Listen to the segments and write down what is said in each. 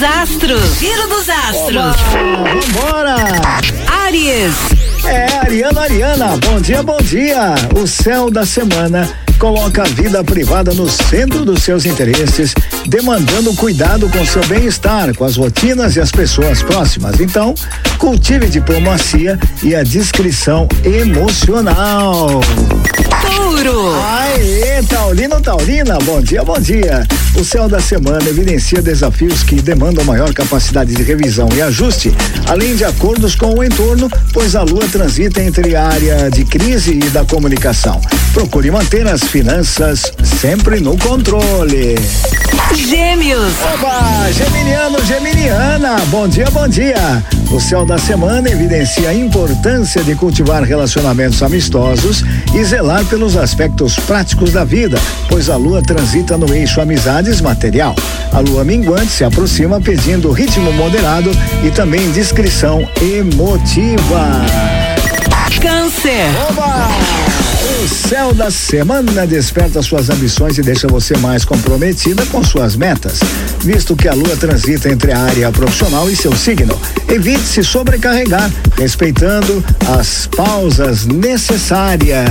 dos astros. Giro dos astros. Vambora! Aries. É, Ariana, Ariana, bom dia, bom dia. O céu da semana coloca a vida privada no centro dos seus interesses, demandando cuidado com seu bem-estar, com as rotinas e as pessoas próximas. Então, cultive diplomacia e a discrição emocional. Aê, Taurino, Taurina, bom dia, bom dia. O céu da semana evidencia desafios que demandam maior capacidade de revisão e ajuste, além de acordos com o entorno, pois a lua transita entre a área de crise e da comunicação. Procure manter as finanças sempre no controle. Gêmeos. Oba, Geminiano, Geminiana, bom dia, bom dia. O céu da semana evidencia a importância de cultivar relacionamentos amistosos e zelar pelos aspectos práticos da vida, pois a lua transita no eixo amizades material. A lua minguante se aproxima pedindo ritmo moderado e também discrição emotiva. Câncer. Oba! O céu da semana desperta suas ambições e deixa você mais comprometida com suas metas, visto que a lua transita entre a área profissional e seu signo. Evite se sobrecarregar, respeitando as pausas necessárias.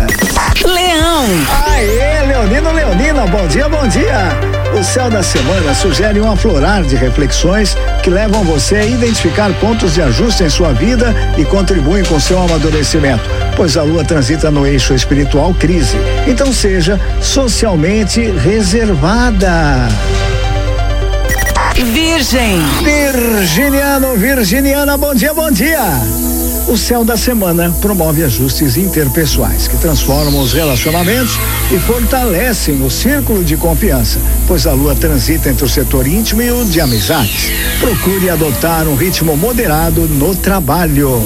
Leão. Aê, Leonino, Leonina, bom dia, bom dia. O céu da semana sugere um aflorar de reflexões que levam você a identificar pontos de ajuste em sua vida e contribuem com seu amadurecimento, pois a lua transita no eixo espiritual crise. Então seja socialmente reservada. Virgem. Virginiano, Virginiana, bom dia, bom dia. O céu da semana promove ajustes interpessoais que transformam os relacionamentos e fortalecem o círculo de confiança, pois a lua transita entre o setor íntimo e o de amizades. Procure adotar um ritmo moderado no trabalho.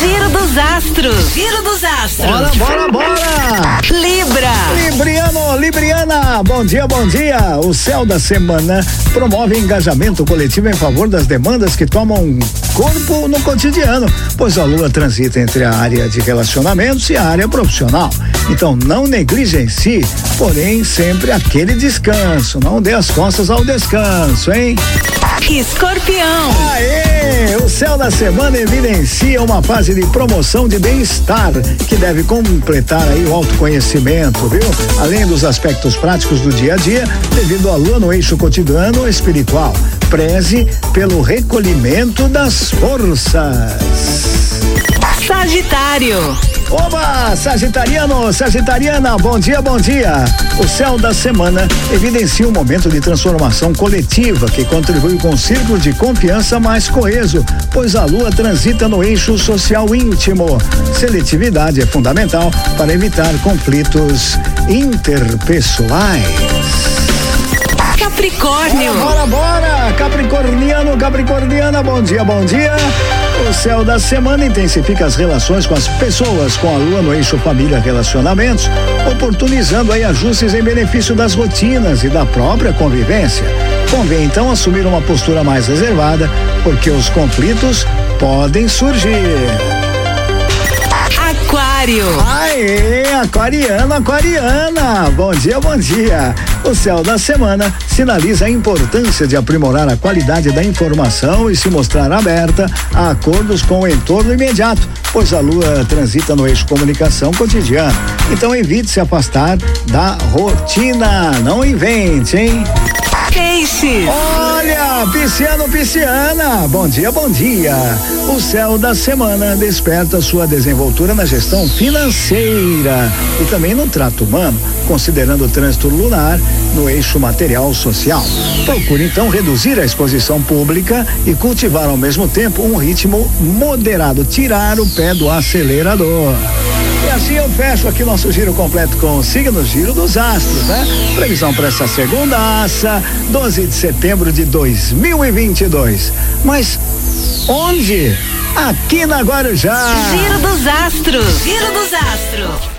Giro dos astros. Giro dos astros. Bora, bora, bora! Libra. Libriano, Libriana, bom dia, bom dia. O céu da semana promove engajamento coletivo em favor das demandas que tomam corpo no cotidiano, pois a lua transita entre a área de relacionamentos e a área profissional. Então não negligencie, porém sempre aquele descanso. Não dê as costas ao descanso, hein? Escorpião. Aê! O céu da semana evidencia uma fase de promoção de bem-estar que deve completar aí o autoconhecimento, viu? Além dos aspectos práticos do dia a dia, devido à lua no eixo cotidiano espiritual. Preze pelo recolhimento das forças. Sagitário. Oba, Sagitariano, Sagitariana, bom dia, bom dia. O céu da semana evidencia um momento de transformação coletiva que contribui com um círculo de confiança mais coeso, pois a lua transita no eixo social íntimo. Seletividade é fundamental para evitar conflitos interpessoais. Capricórnio. Bora, bora! Capricorniano, Capricorniana, bom dia, bom dia. O céu da semana intensifica as relações com as pessoas, com a lua no eixo família relacionamentos, oportunizando aí ajustes em benefício das rotinas e da própria convivência. Convém então assumir uma postura mais reservada, porque os conflitos podem surgir. Aquário. Aê, aquariana, aquariana. Bom dia, bom dia. O céu da semana sinaliza a importância de aprimorar a qualidade da informação e se mostrar aberta a acordos com o entorno imediato, pois a lua transita no eixo comunicação cotidiana. Então evite se afastar da rotina. Não invente, hein? Peixes. Olha, pisciano, pisciana, bom dia, bom dia. O céu da semana desperta sua desenvoltura na gestão financeira e também no trato humano, considerando o trânsito lunar no eixo material social. Procure então reduzir a exposição pública e cultivar ao mesmo tempo um ritmo moderado, tirar o pé do acelerador. Assim eu fecho aqui nosso giro completo com o signo Giro dos Astros, né? Previsão para essa segundaça, 12 de setembro de 2022. Mas onde? Aqui na Guarujá. Giro dos astros. Giro dos astros.